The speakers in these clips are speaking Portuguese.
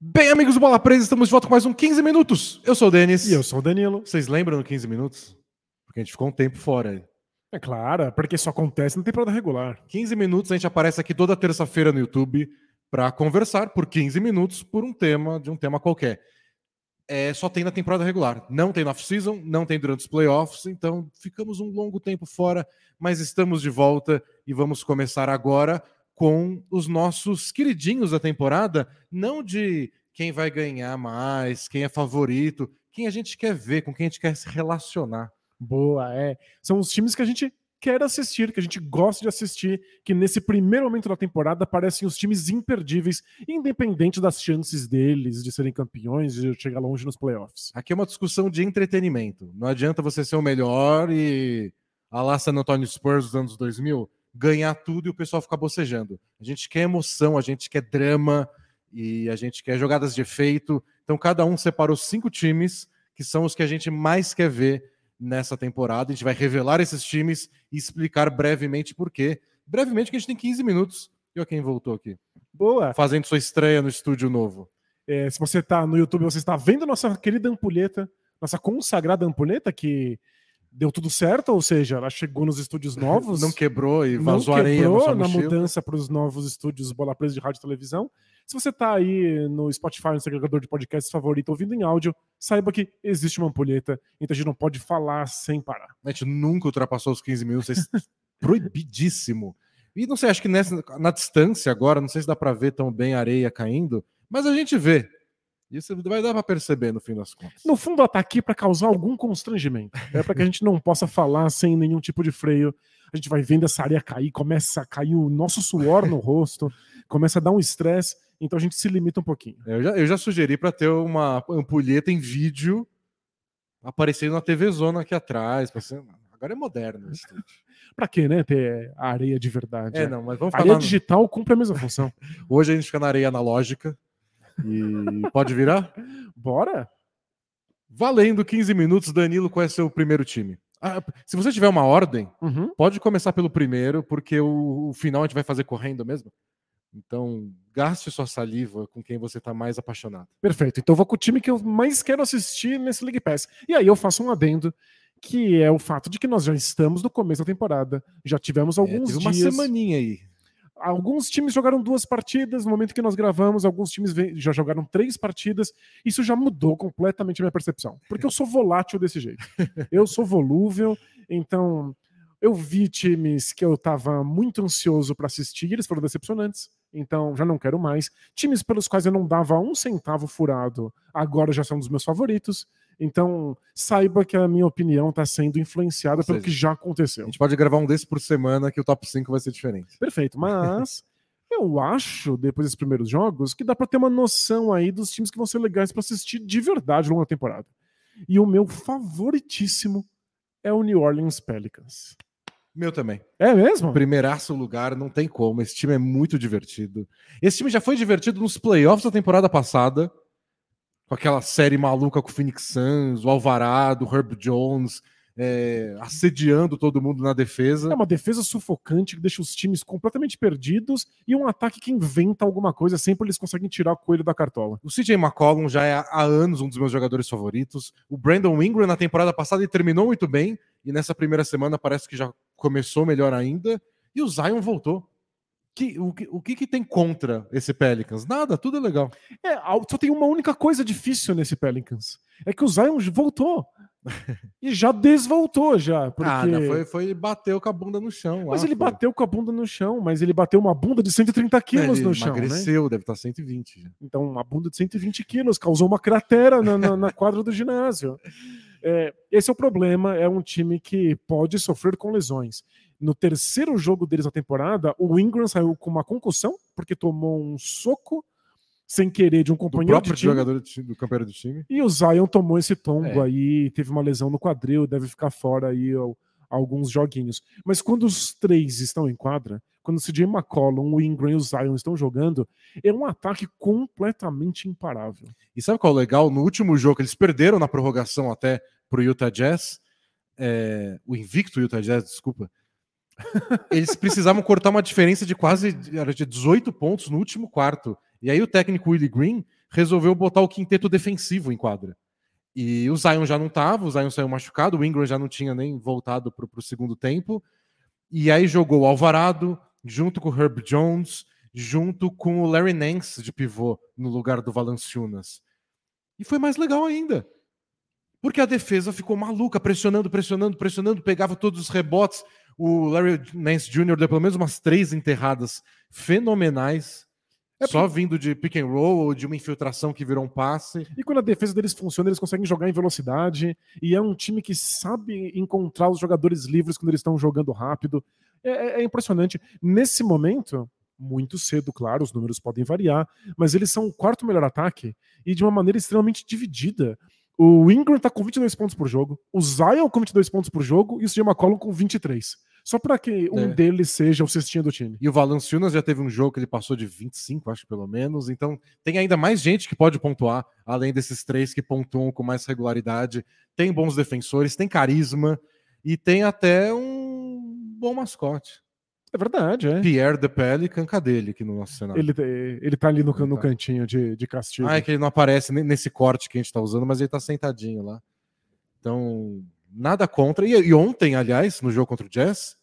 Bem, amigos do Bola Presa, estamos de volta com mais um 15 minutos. Eu sou o Denis. E eu sou o Danilo. Vocês lembram do 15 minutos? Porque a gente ficou um tempo fora aí. É claro, porque isso acontece na temporada regular. 15 minutos, a gente aparece aqui toda terça-feira no YouTube para conversar por 15 minutos por um tema, de um tema qualquer. É, só tem na temporada regular. Não tem no off-season, não tem durante os playoffs, então ficamos um longo tempo fora, mas estamos de volta e vamos começar agora com os nossos queridinhos da temporada, não de quem vai ganhar mais, quem é favorito, quem a gente quer ver, com quem a gente quer se relacionar. Boa, é. São os times que a gente quer assistir, que a gente gosta de assistir, que nesse primeiro momento da temporada parecem os times imperdíveis, independente das chances deles de serem campeões, de chegar longe nos playoffs. Aqui é uma discussão de entretenimento. Não adianta você ser o melhor e a lá San Antonio Spurs dos anos 2000 ganhar tudo e o pessoal ficar bocejando. A gente quer emoção, a gente quer drama e a gente quer jogadas de efeito. Então cada um separou cinco times que são os que a gente mais quer ver nessa temporada. A gente vai revelar esses times e explicar brevemente por quê. Brevemente, que a gente tem 15 minutos. E olha quem voltou aqui. Boa. Fazendo sua estreia no estúdio novo. É, se você está no YouTube, você está vendo nossa querida ampulheta, nossa consagrada ampulheta, que deu tudo certo, ou seja, ela chegou nos estúdios novos. Não quebrou e não vazou areia no na mudança para os novos estúdios Bola Presa de rádio e televisão. Se você está aí no Spotify, no seu agregador de podcasts favorito, ouvindo em áudio, saiba que existe uma ampulheta, então a gente não pode falar sem parar. A gente nunca ultrapassou os 15 minutos. É proibidíssimo. E não sei, acho que nessa, na distância agora, não sei se dá para ver tão bem a areia caindo, mas a gente vê. Isso vai dar para perceber no fim das contas. No fundo, ela tá aqui para causar algum constrangimento. É para que a gente não possa falar sem nenhum tipo de freio. A gente vai vendo essa areia cair, começa a cair o nosso suor no rosto, começa a dar um estresse, então a gente se limita um pouquinho. Eu já, eu já sugeri para ter uma ampulheta em vídeo aparecendo na TV Zona aqui atrás. pra ser- Agora é moderno. estúdio. Pra quê, né? Ter a areia de verdade. É, né? não, mas vamos A areia falar. digital cumpre a mesma função. Hoje a gente fica na areia analógica. E pode virar? Bora? Valendo 15 minutos, Danilo, qual é seu primeiro time? Ah, se você tiver uma ordem, Uhum. pode começar pelo primeiro, porque o, o final a gente vai fazer correndo mesmo. Então, gaste sua saliva com quem você está mais apaixonado. Perfeito. Então eu vou com o time que eu mais quero assistir nesse League Pass. E aí eu faço um adendo, que é o fato de que nós já estamos no começo da temporada. Já tivemos É, alguns uma dias. semaninha aí. Alguns times jogaram duas partidas no momento que nós gravamos, alguns times já jogaram três partidas. Isso já mudou completamente a minha percepção. Porque eu sou volátil desse jeito. Eu sou volúvel, então eu vi times que eu estava muito ansioso para assistir, e eles foram decepcionantes. Então já não quero mais. Times pelos quais eu não dava um centavo furado, agora já são dos meus favoritos. Então saiba que a minha opinião está sendo influenciada Ou pelo seja, que já A aconteceu. gente pode gravar um desse por semana que o top 5 vai ser diferente. Perfeito, mas eu acho, depois desses primeiros jogos, que dá pra ter uma noção aí dos times que vão ser legais pra assistir de verdade ao longo da temporada. E o meu favoritíssimo é o New Orleans Pelicans. Meu também. É mesmo? Primeiraço lugar, não tem como. Esse time é muito divertido. Esse time já foi divertido nos playoffs da temporada passada, com aquela série maluca com o Phoenix Suns, o Alvarado, o Herb Jones, é, assediando todo mundo na defesa. É uma defesa sufocante que deixa os times completamente perdidos e um ataque que inventa alguma coisa, sempre eles conseguem tirar o coelho da cartola. O CJ McCollum já é há anos um dos meus jogadores favoritos. O Brandon Ingram na temporada passada ele terminou muito bem e nessa primeira semana parece que já começou melhor ainda. E o Zion voltou. Que- o, que, o que que tem contra esse Pelicans? Nada, tudo é legal. É, só tem uma única coisa difícil nesse Pelicans. É que o Zion voltou. e já desvoltou já. Porque... Ah, não, foi, foi bateu com a bunda no chão. Mas lá, ele foi. bateu com a bunda no chão, mas ele bateu uma bunda de 130 quilos no chão, né? emagreceu, deve estar 120. já. Então, uma bunda de 120 quilos causou uma cratera na, na- na quadra do ginásio. É, esse é o problema. É um time que pode sofrer com lesões. No terceiro jogo deles na temporada, o Ingram saiu com uma concussão, porque tomou um soco sem querer de um Do companheiro próprio de time. jogador do, time- do campeão do time. E o Zion tomou esse tombo É. aí, teve uma lesão no quadril, deve ficar fora aí ó, alguns joguinhos. Mas quando os três estão em quadra, quando o CJ McCollum, o Ingram e o Zion estão jogando, é um ataque completamente imparável. E sabe qual é o legal? No último jogo, eles perderam na prorrogação até pro Utah Jazz, é, o invicto Utah Jazz, desculpa. Eles precisavam cortar uma diferença de quase de 18 pontos no último quarto. E aí o técnico Willie Green resolveu botar o quinteto defensivo em quadra. E o Zion já não estava, o Zion saiu machucado, o Ingram já não tinha nem voltado para o segundo tempo. E aí jogou o Alvarado, junto com o Herb Jones, junto com o Larry Nance de pivô, no lugar do Valanciunas. E foi mais legal ainda. Porque a defesa ficou maluca, pressionando, pressionando, pressionando, pegava todos os rebotes. O Larry Nance Jr. deu pelo menos umas três enterradas fenomenais. É só vindo de pick and roll ou de uma infiltração que virou um passe. E quando a defesa deles funciona, eles conseguem jogar em velocidade. E é um time que sabe encontrar os jogadores livres quando eles estão jogando rápido. É, é, é impressionante. Nesse momento, muito cedo, claro, os números podem variar, mas eles são o quarto melhor ataque e de uma maneira extremamente dividida. O Ingram tá com 22 pontos por jogo, o Zion com 22 pontos por jogo e o CJ McCollum com 23. Só para que um é. deles seja o cestinha do time. E o Valanciunas já teve um jogo que ele passou de 25, acho pelo menos. Então tem ainda mais gente que pode pontuar, além desses três que pontuam com mais regularidade. Tem bons defensores, tem carisma e tem até um bom mascote. É verdade, é. Pierre de Pelican, cadê ele aqui no nosso cenário? Ele, ele tá ali no, no tá. cantinho de, de castigo. Ah, é que ele não aparece nesse corte que a gente tá usando, mas ele tá sentadinho lá. Então, nada contra. E, e ontem, aliás, no jogo contra o Jazz,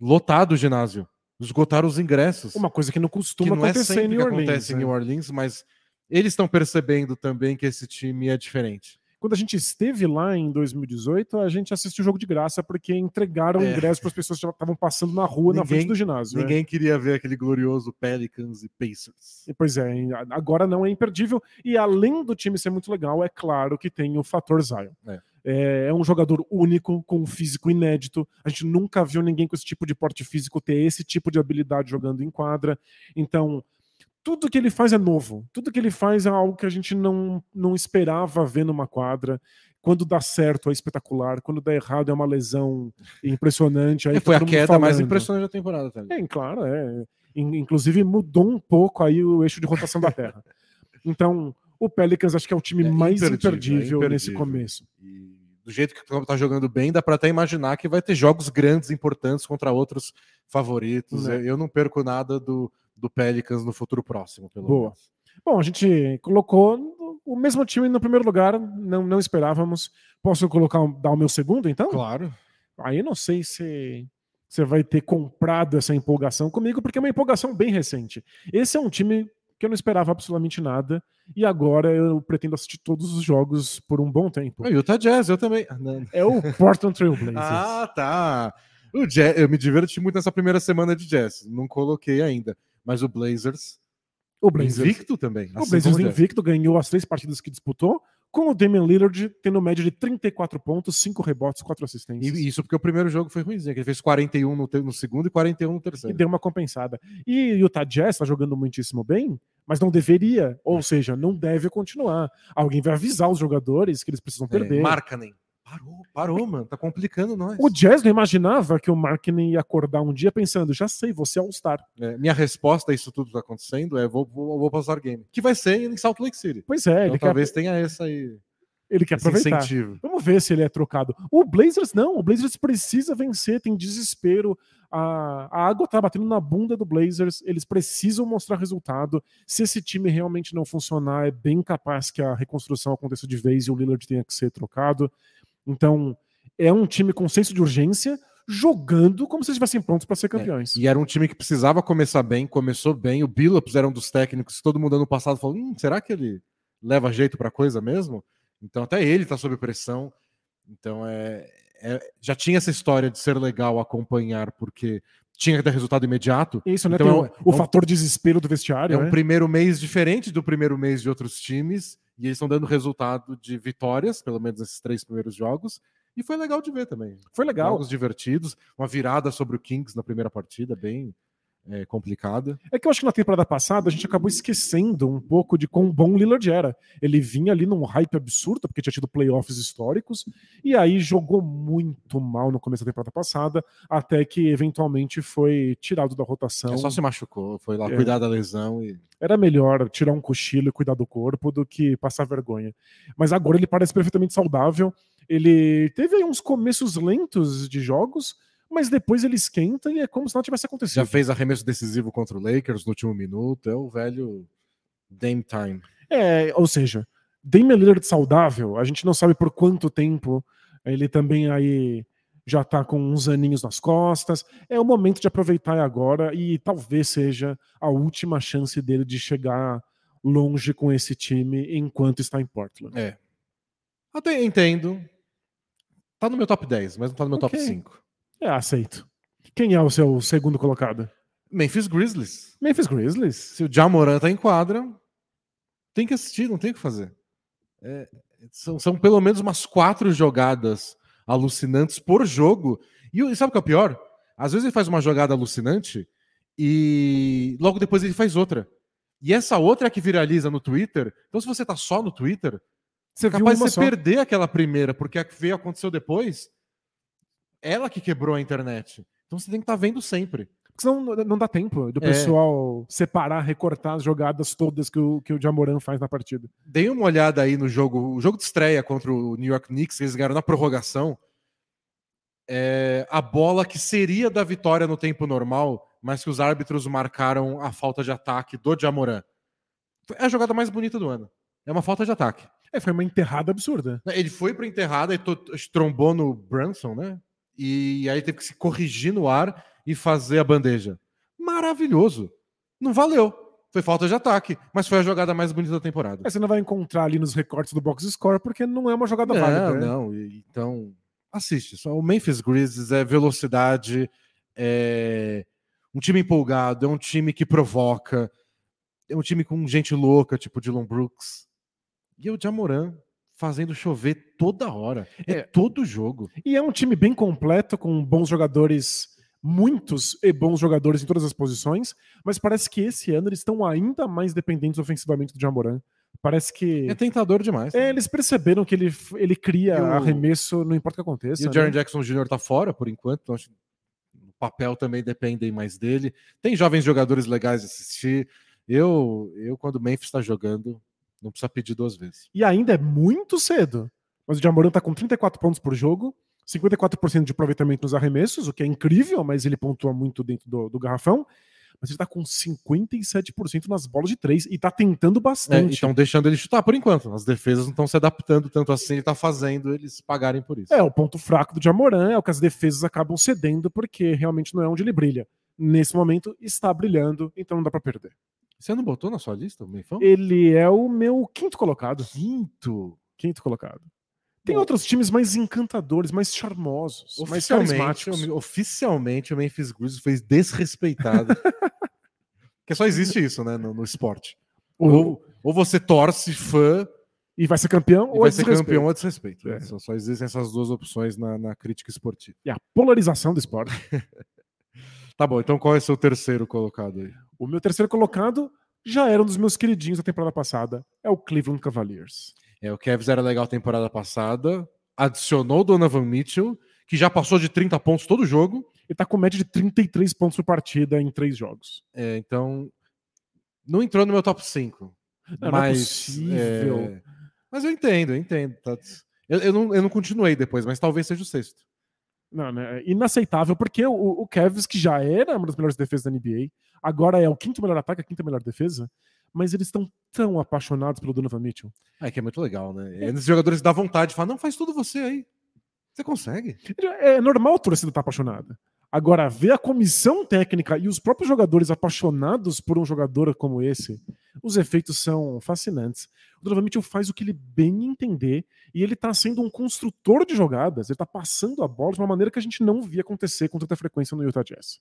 lotado o ginásio. Esgotaram os ingressos. Uma coisa que não costuma que não é acontecer é em New Orleans. acontece em New Orleans, mas eles estão percebendo também que esse time é diferente. Quando a gente esteve lá em 2018, a gente assistiu o jogo de graça porque entregaram é. ingresso para as pessoas que estavam passando na rua, ninguém, na frente do ginásio. Né? Ninguém queria ver aquele glorioso Pelicans e Pacers. E, pois é, agora não é imperdível. E além do time ser muito legal, é claro que tem o fator Zion. É. É, é um jogador único, com um físico inédito. A gente nunca viu ninguém com esse tipo de porte físico ter esse tipo de habilidade jogando em quadra. Então, tudo que ele faz é novo. Tudo que ele faz é algo que a gente não, não esperava ver numa quadra. Quando dá certo é espetacular, quando dá errado é uma lesão impressionante. Aí é, foi a queda falando. mais impressionante da temporada também. É, claro, é. Inclusive mudou um pouco aí o eixo de rotação da Terra. Então, o Pelicans acho que é o time é mais imperdível, imperdível, é imperdível, nesse começo. E do jeito que o tá jogando bem, dá para até imaginar que vai ter jogos grandes, importantes contra outros favoritos. Né. Eu não perco nada do, do Pelicans no futuro próximo, pelo Boa. menos. Bom, a gente colocou o mesmo time no primeiro lugar, não, não esperávamos. Posso colocar dar o meu segundo, então? Claro. Aí não sei se você vai ter comprado essa empolgação comigo, porque é uma empolgação bem recente. Esse é um time que eu não esperava absolutamente nada, e agora eu pretendo assistir todos os jogos por um bom tempo. O Utah Jazz, eu também. É o Portland Trail Blazers. ah, tá. O jazz, eu me diverti muito nessa primeira semana de Jazz, não coloquei ainda. Mas o Blazers. O Blazers invicto também. O Blazers invicto ganhou as três partidas que disputou, com o Damian Lillard tendo média de 34 pontos, 5 rebotes, 4 assistências. E isso porque o primeiro jogo foi ruimzinho, que ele fez 41 no, no segundo e 41 no terceiro. E deu uma compensada. E o Utah Jazz está jogando muitíssimo bem, mas não deveria, ou seja, não deve continuar. Alguém vai avisar os jogadores que eles precisam é, perder. É, nem. Parou, parou, mano. Tá complicando nós. O Jazz não imaginava que o Markkinen ia acordar um dia pensando, já sei, você é All-Star. É, minha resposta a isso tudo que tá acontecendo é vou, vou, vou passar game. Que vai ser em Salt Lake City. Pois é. Então, talvez quer... tenha essa aí. Ele quer aproveitar. Incentivo. Vamos ver se ele é trocado. O Blazers não. O Blazers precisa vencer, tem desespero. A, a água tá batendo na bunda do Blazers. Eles precisam mostrar resultado. Se esse time realmente não funcionar, é bem capaz que a reconstrução aconteça de vez e o Lillard tenha que ser trocado. Então, é um time com senso de urgência, jogando como se estivessem prontos para ser é, campeões. É, e era um time que precisava começar bem, começou bem. O Billups era um dos técnicos, todo mundo ano passado falou: hum, será que ele leva jeito para coisa mesmo? Então, até ele está sob pressão. Então, é, é, já tinha essa história de ser legal acompanhar, porque tinha que ter resultado imediato. Isso, né? Então, Tem o, o é fator desespero do vestiário. É né? um primeiro mês diferente do primeiro mês de outros times e eles estão dando resultado de vitórias, pelo menos nesses três primeiros jogos. E foi legal de ver também. Foi legal. Jogos divertidos, uma virada sobre o Kings na primeira partida, bem é, complicada. É que eu acho que na temporada passada a gente acabou esquecendo um pouco de quão bom o Lillard era. Ele vinha ali num hype absurdo, porque tinha tido playoffs históricos, e aí jogou muito mal no começo da temporada passada, até que eventualmente foi tirado da rotação. É só se machucou, foi lá é. cuidar da lesão e. Era melhor tirar um cochilo e cuidar do corpo do que passar vergonha. Mas agora ele parece perfeitamente saudável. Ele teve aí uns começos lentos de jogos, mas depois ele esquenta e é como se não tivesse acontecido. Já fez arremesso decisivo contra o Lakers no último minuto, é o velho Dame time. É, ou seja, Damian Lillard saudável, a gente não sabe por quanto tempo ele também aí já tá com uns aninhos nas costas. É o momento de aproveitar agora e talvez seja a última chance dele de chegar longe com esse time enquanto está em Portland. É. Até entendo. Tá no meu top 10, mas não tá no meu Ok. top 5. É, aceito. Quem é o seu segundo colocado? Memphis Grizzlies. Memphis Grizzlies. Se o Jamoran tá em quadra, tem que assistir, não tem o que fazer. É, são, são pelo menos umas quatro jogadas alucinantes por jogo. E, e sabe o que é o pior? Às vezes ele faz uma jogada alucinante e logo depois ele faz outra. E essa outra é a que viraliza no Twitter. Então, se você tá só no Twitter, Você é capaz de você só. perder aquela primeira, porque a que veio aconteceu depois, ela que quebrou a internet. Então você tem que estar vendo sempre. Porque senão não- dá tempo do É. pessoal separar, recortar as jogadas todas que o, que o Jamoran faz na partida. Dei uma olhada aí no jogo, o jogo de estreia contra o New York Knicks, que eles ganharam na prorrogação. É, a bola que seria da vitória no tempo normal, mas que os árbitros marcaram a falta de ataque do Jamoran. É a jogada mais bonita do ano. É uma falta de ataque. É, foi uma enterrada absurda. Ele foi para enterrada e trombou no Brunson, né? E aí teve que se corrigir no ar e fazer a bandeja. Maravilhoso. Não valeu. Foi falta de ataque, mas foi a jogada mais bonita da temporada. Aí você não vai encontrar ali nos recortes do box score porque não é uma jogada Não, válida. né? não. e- Então, assiste. Só o Memphis Grizzlies é velocidade, é um time empolgado, é um time que provoca, é um time com gente louca, tipo Dylan Brooks. E o Jamoran fazendo chover toda hora. É, É. todo jogo. E é um time bem completo, com bons jogadores, muitos e bons jogadores em todas as posições, mas parece que esse ano eles estão ainda mais dependentes ofensivamente do Jamoran. Parece que É tentador demais. é, eles perceberam que ele, ele cria o- arremesso, não importa o que aconteça. E o né? Jaren Jackson Jr. tá fora por enquanto, então acho o papel também depende mais dele. Tem jovens jogadores legais de assistir. Eu, eu quando o Memphis está jogando, não precisa pedir duas vezes. E ainda é muito cedo. Mas o Jamoran tá com 34 pontos por jogo, 54% de aproveitamento nos arremessos, o que é incrível, mas ele pontua muito dentro do, do garrafão. Mas ele tá com 57% nas bolas de três e tá tentando É, bastante. estão deixando ele chutar por enquanto. As defesas não estão se adaptando tanto assim, ele tá fazendo eles pagarem por isso. É, o ponto fraco do Jamoran é o que as defesas acabam cedendo, porque realmente não é onde ele brilha. Nesse momento, está brilhando, então não dá pra perder. Você não botou na sua lista o Memphis? Ele é o meu quinto colocado. Quinto. Quinto colocado. Tem Bom. outros times mais encantadores, mais charmosos, mais Oficialmente, carismáticos. o- oficialmente o Memphis Grizzlies foi desrespeitado. Porque só existe isso, né, no, no esporte. Ou- Ou, ou você torce fã e vai ser campeão ou vai é ser campeão ou desrespeito. É. Só, só existem essas duas opções na, na crítica esportiva. E a polarização do esporte. Tá bom, então qual é o seu terceiro colocado aí? O meu terceiro colocado já era um dos meus queridinhos da temporada passada. É o Cleveland Cavaliers. É, o Cavs era legal temporada passada, adicionou o Donovan Mitchell, que já passou de 30 pontos todo jogo. Ele tá com média de 33 pontos por partida em três jogos. É, então, não entrou no meu top 5. Não, não é mas, possível. é, mas eu entendo, eu entendo. Eu, eu não, eu não continuei depois, mas talvez seja o sexto. Não, né? é Inaceitável, porque o, o Cavs, que já era uma das melhores defesas da NBA, agora é o quinto melhor ataque, a quinta melhor defesa, mas eles estão tão apaixonados pelo Donovan Mitchell. É que é muito legal, né? É, esses jogadores dá vontade de falar, não, faz tudo você aí. Você consegue. É normal a torcida estar apaixonada. Agora, ver a comissão técnica e os próprios jogadores apaixonados por um jogador como esse, os efeitos são fascinantes. O Donovan Mitchell faz o que ele bem entender e ele tá sendo um construtor de jogadas, ele tá passando a bola de uma maneira que a gente não via acontecer com tanta frequência no Utah Jazz.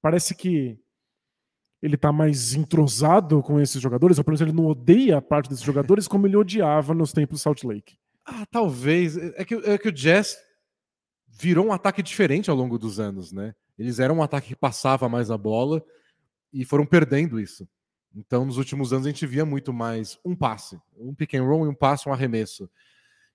Parece que ele tá mais entrosado com esses jogadores, ou pelo menos ele não odeia a parte desses jogadores como ele odiava nos tempos de Salt Lake. Ah, talvez. É que, é que o Jazz virou um ataque diferente ao longo dos anos, né? Eles eram um ataque que passava mais a bola e foram perdendo isso. Então, nos últimos anos, a gente via muito mais um passe, um pick and roll e um passe, um arremesso.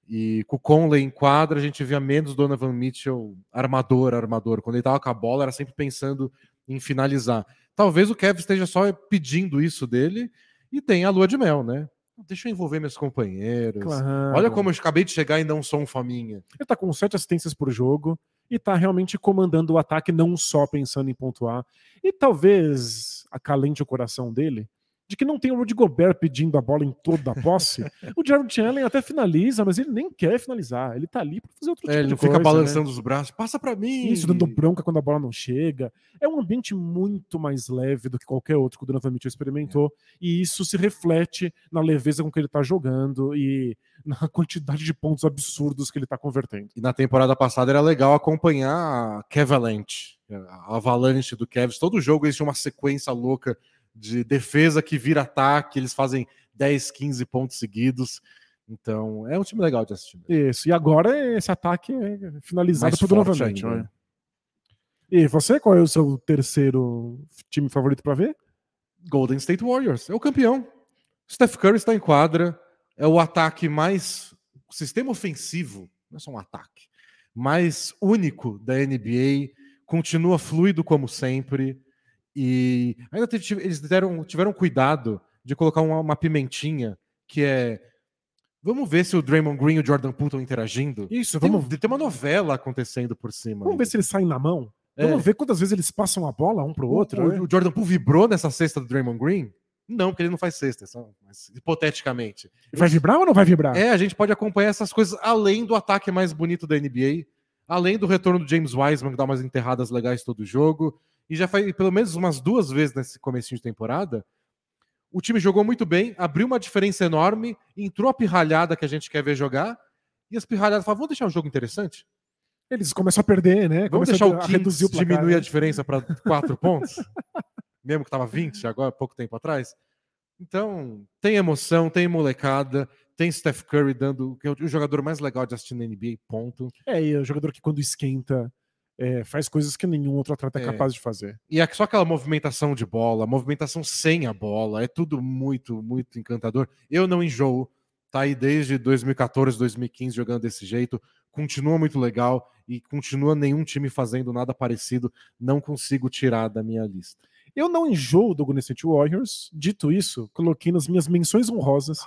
E com o Conley em quadra, a gente via menos Donovan Mitchell armador, armador. Quando ele tava com a bola, era sempre pensando em finalizar. Talvez o Kevin esteja só pedindo isso dele e tem a lua de mel, né? Deixa eu envolver meus companheiros. Claro. Olha como eu acabei de chegar e não sou um faminha. Ele tá com sete assistências por jogo e tá realmente comandando o ataque, não só pensando em pontuar. E talvez acalente o coração dele de que não tem o Rudy Gobert pedindo a bola em toda a posse, o Jared Allen até finaliza, mas ele nem quer finalizar. Ele tá ali pra fazer outro tipo É, ele de fica coisa, balançando né? os braços. Passa pra mim! Isso, dando bronca quando a bola não chega. É um ambiente muito mais leve do que qualquer outro que o Donovan Mitchell experimentou. E isso se reflete na leveza com que ele tá jogando e na quantidade de pontos absurdos que ele tá convertendo. E na temporada passada era legal acompanhar a Kevalanche, a avalanche do Cavs. Todo jogo eles tinham uma sequência louca de defesa que vira ataque, eles fazem 10, 15 pontos seguidos. Então, é um time legal de assistir. Isso. E agora esse ataque é finalizado Mais por forte Donovan Mitchell. ainda. né? E você, qual é o seu terceiro time favorito pra ver? Golden State Warriors é o campeão. Steph Curry está em quadra, é o ataque mais. O sistema ofensivo, não é só um ataque, mais único da NBA, continua fluido como sempre. E ainda teve- eles deram, tiveram cuidado de colocar uma, uma pimentinha que é. Vamos ver se o Draymond Green e o Jordan Poole estão interagindo. Isso, Tem, vamos, um- tem uma novela acontecendo por cima. vamos ver se eles saem na mão. É. Vamos ver quantas vezes eles passam a bola um pro outro. O, né? o Jordan Poole vibrou nessa cesta do Draymond Green? Não, porque ele não faz cesta, só- mas hipoteticamente. Vai vibrar ou não vai vibrar? É, a gente pode acompanhar essas coisas além do ataque mais bonito da NBA, além do retorno do James Wiseman, que dá umas enterradas legais todo jogo. E já faz pelo menos umas duas vezes nesse comecinho de temporada. O time jogou muito bem, abriu uma diferença enorme, entrou a pirralhada que a gente quer ver jogar, e as pirralhadas falaram: vamos deixar o jogo interessante? Eles começam a perder, né? Vamos deixar o a Kings o placar, diminuir a né? diferença para quatro pontos? Mesmo que estava 20 agora, pouco tempo atrás. Então, tem emoção, tem molecada, tem Steph Curry dando, que é o jogador mais legal de assistir na NBA, ponto. É, e é o jogador que quando esquenta é, faz coisas que nenhum outro atleta é, É. capaz de fazer. E é só aquela movimentação de bola, movimentação sem a bola, é tudo muito, muito encantador. Eu não enjoo, tá aí desde 2014, 2015 jogando desse jeito, continua muito legal e continua nenhum time fazendo nada parecido, não consigo tirar da minha lista. Eu não enjoo do Golden State Warriors. Dito isso, coloquei nas minhas menções honrosas,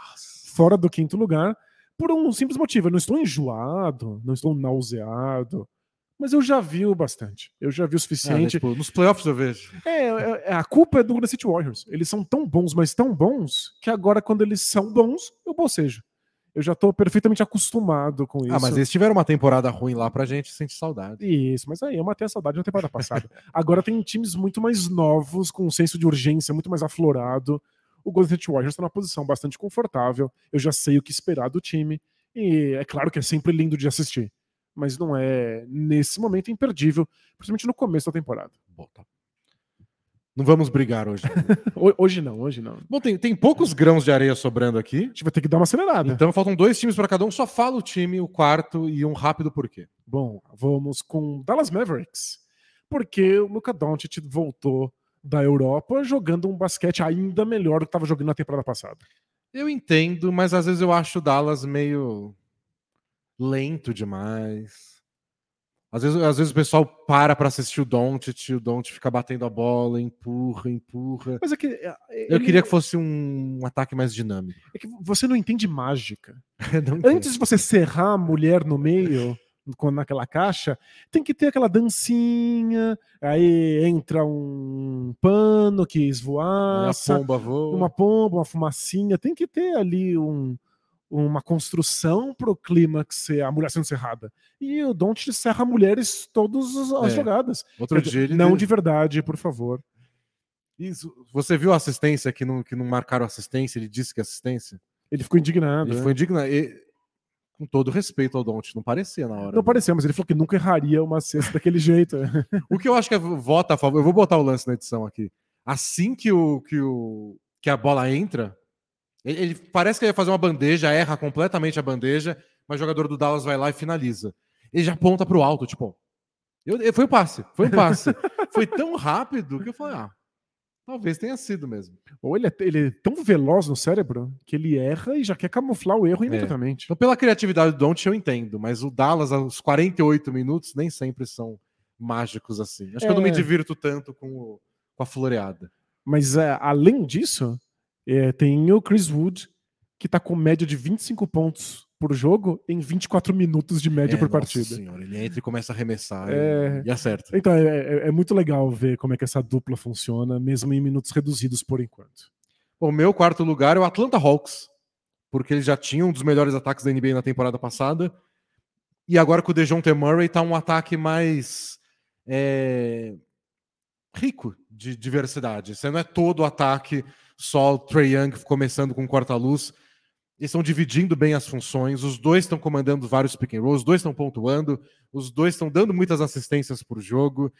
fora do quinto lugar, por um simples motivo. Eu não estou enjoado, não estou nauseado, mas eu já vi o bastante. Eu já vi o Ah, suficiente. tipo, nos playoffs eu vejo. É, é, a culpa é do Golden State Warriors. Eles são tão bons, mas tão bons, que agora, quando eles são bons, eu bocejo. Eu já tô perfeitamente acostumado com isso. Ah, mas eles tiveram uma temporada ruim lá pra gente, sente saudade. Isso, mas aí eu matei a saudade na temporada passada. Agora tem times muito mais novos, com um senso de urgência muito mais aflorado. O Golden State Warriors está numa posição bastante confortável. Eu já sei o que esperar do time. E é claro que é sempre lindo de assistir. Mas não é, nesse momento, imperdível, principalmente no começo da temporada. Bom, tá. Não vamos brigar hoje. Ho- Hoje não, hoje não. A Bom, tem, tem poucos grãos de areia sobrando aqui. gente vai ter que dar uma acelerada. Então faltam dois times para cada um. Só fala o time, o quarto e um rápido porquê. Bom, vamos com Dallas Mavericks. Porque o Luka Doncic voltou da Europa jogando um basquete ainda melhor do que estava jogando na temporada passada. Eu entendo, mas às vezes eu acho o Dallas meio lento demais. Às vezes, às vezes o pessoal para para assistir o Doncic, o Doncic fica batendo a bola, empurra, empurra. Mas é que. Eu ele- queria que fosse um ataque mais dinâmico. É que você não entende mágica. Não. Antes de você serrar a mulher no meio, naquela caixa, tem que ter aquela dancinha, aí entra um pano que esvoaça, pomba voa. uma pomba, uma fumacinha, tem que ter ali um, uma construção pro clímax ser a mulher sendo serrada. E o Don't serra mulheres todas as É. jogadas. Outro dia ele não de verdade, por favor. Isso. Você viu a assistência que não, que não marcaram assistência? Ele disse que assistência. Ele ficou indignado. Ele né? foi indignado. E, com todo respeito ao Don't, não parecia na hora. Não pareceu, mas ele falou que nunca erraria uma cesta daquele jeito. O que eu acho que é vota a favor. Eu vou botar o lance na edição aqui. Assim que, o, que, o, que a bola entra, ele, ele parece que ele vai fazer uma bandeja, erra completamente a bandeja, mas o jogador do Dallas vai lá e finaliza. Ele já aponta pro alto, tipo. Eu, eu- foi um passe, foi um passe. foi tão rápido que eu falei, ah, talvez tenha sido mesmo. Ou ele é, ele é tão veloz no cérebro que ele erra e já quer camuflar o erro imediatamente. Então, pela criatividade do Don't, eu entendo, mas o Dallas, aos 48 minutos, nem sempre são mágicos assim. Acho que eu não me É. divirto tanto com, o- com a floreada. Mas é, além disso, é, tem o Chris Wood, que tá com média de 25 pontos por jogo em 24 minutos de média É, por nossa partida. Senhora, ele entra e começa a arremessar É. e, e acerta. Então é, é- é muito legal ver como é que essa dupla funciona, mesmo em minutos reduzidos por enquanto. O meu quarto lugar é o Atlanta Hawks, porque eles já tinham um dos melhores ataques da NBA na temporada passada. E agora com o DeJounte Murray tá um ataque mais é, rico de diversidade. Você não é todo o ataque o Trey Young começando com corta-luz. Eles estão dividindo bem as funções, os dois estão comandando vários pick and roll, os dois estão pontuando, os dois estão dando muitas assistências por jogo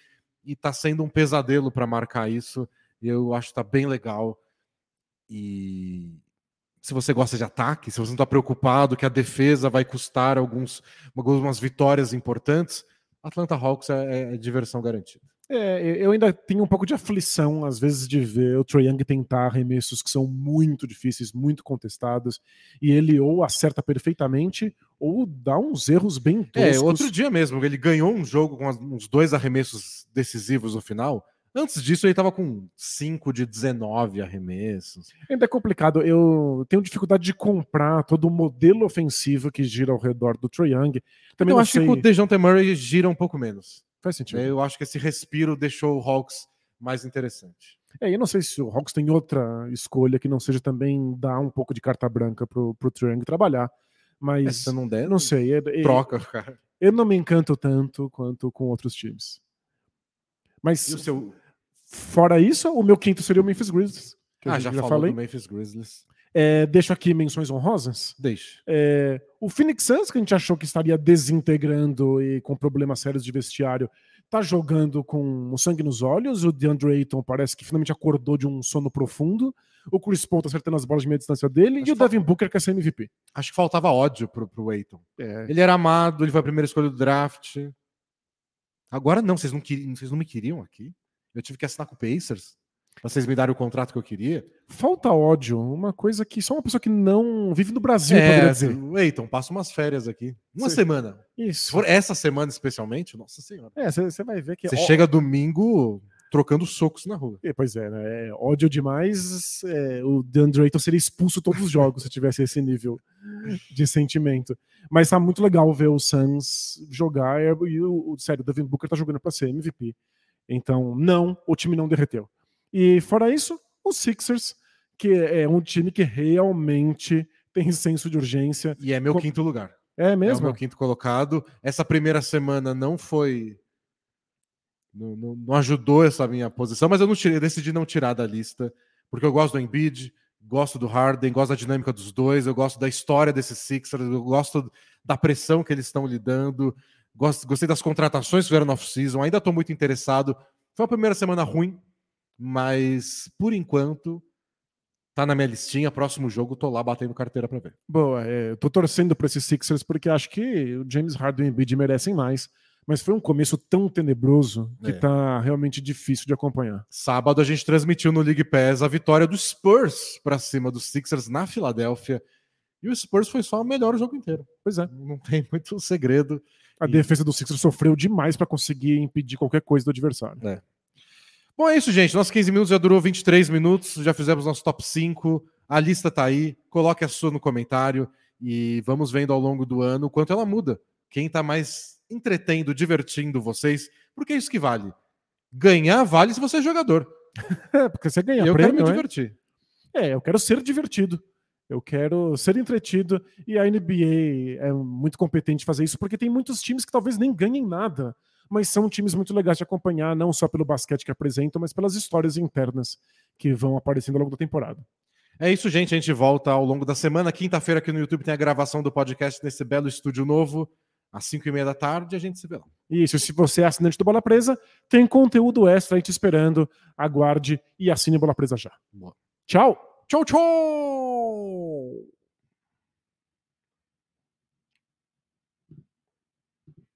e está sendo um pesadelo para marcar isso. Eu acho que está bem legal. E se você gosta de ataque, se você não está preocupado que a defesa vai custar alguns, algumas vitórias importantes, Atlanta Hawks é, é diversão garantida. É, eu ainda tenho um pouco de aflição, às vezes, de ver o Trae Young tentar arremessos que são muito difíceis, muito contestados, e ele ou acerta perfeitamente, ou dá uns erros bem toscos. É, outro dia mesmo, ele ganhou um jogo com uns dois arremessos decisivos no final, Antes disso, ele estava com 5 de 19 arremessos. Ainda é complicado. Eu tenho dificuldade de comprar todo o modelo ofensivo que gira ao redor do Trae Young. Também eu acho sei... que o DeJounte Murray gira um pouco menos. Faz sentido. Eu acho que esse respiro deixou o Hawks mais interessante. É, eu não sei se o Hawks tem outra escolha que não seja também dar um pouco de carta branca pro, pro Triang trabalhar. Mas. Essa não der? Não sei. É, troca, cara. Eu não me encanto tanto quanto com outros times. Mas. Seu... Fora isso, o meu quinto seria o Memphis Grizzlies. ah, já, já falou do Memphis Grizzlies. É, deixo aqui menções honrosas. Deixa. É, o Phoenix Suns, que a gente achou que estaria desintegrando e com problemas sérios de vestiário, tá jogando com o sangue nos olhos. O DeAndre Ayton parece que finalmente acordou de um sono profundo. O Chris Paul tá acertando as bolas de meia distância dele. Acho e o Devin Booker quer ser MVP. Acho que faltava ódio pro, pro Ayton. É. Ele era amado, ele foi a primeira escolha do draft. Agora não, vocês não, queriam, vocês não me queriam aqui? Eu tive que assinar com o Pacers. Vocês me darem o contrato que eu queria. Falta ódio, uma coisa que só uma pessoa que não vive no Brasil é, poderia dizer. Eiton, passa umas férias aqui. Uma Sim. semana. Isso. For essa semana especialmente, nossa senhora. É, você vai ver que. Você ó... chega domingo trocando socos na rua. É, pois é, né? É, ódio demais. É, o DeAndre Ayton seria expulso todos os jogos se tivesse esse nível de sentimento. Mas tá muito legal ver o Suns jogar. E o, o sério, o Devin Booker tá jogando para ser MVP. Então, não, o time não derreteu. E fora isso, os Sixers, que é um time que realmente tem senso de urgência. E é meu Com... quinto lugar. É mesmo? É o meu quinto colocado. Essa primeira semana não foi. Não, não, não ajudou essa minha posição, mas eu, não tirei, eu decidi não tirar da lista, porque eu gosto do Embiid, gosto do Harden, gosto da dinâmica dos dois, eu gosto da história desses Sixers, eu gosto da pressão que eles estão lidando, gosto, gostei das contratações que vieram no off-season, ainda estou muito interessado. Foi uma primeira semana ruim, mas por enquanto tá na minha listinha. Próximo jogo, tô lá batendo carteira para ver. Boa, é, tô torcendo para esses Sixers porque acho que o James Harden e o Embiid merecem mais. Mas foi um começo tão tenebroso que é. tá realmente difícil de acompanhar. Sábado a gente transmitiu no League Pass a vitória do Spurs para cima dos Sixers na Filadélfia. E o Spurs foi só o melhor jogo inteiro. Pois é. Não tem muito segredo. A e... defesa do Sixers sofreu demais para conseguir impedir qualquer coisa do adversário. É. Bom, é isso, gente. Nossos 15 minutos já durou 23 minutos, já fizemos nosso top 5. A lista tá aí. Coloque a sua no comentário e vamos vendo ao longo do ano o quanto ela muda. Quem tá mais entretendo, divertindo vocês, porque é isso que vale. Ganhar vale se você é jogador. é, porque você ganha eu prêmio, quero me divertir. É, eu quero ser divertido. Eu quero ser entretido e a NBA é muito competente em fazer isso porque tem muitos times que talvez nem ganhem nada mas são times muito legais de acompanhar, não só pelo basquete que apresentam, mas pelas histórias internas que vão aparecendo ao longo da temporada. É isso, gente. A gente volta ao longo da semana. Quinta-feira aqui no YouTube tem a gravação do podcast nesse belo estúdio novo, às 5 e meia da tarde. A gente se vê lá. Isso. Se você é assinante do Bola Presa, tem conteúdo extra aí te esperando. Aguarde e assine Bola Presa já. Boa. Tchau. Tchau, tchau.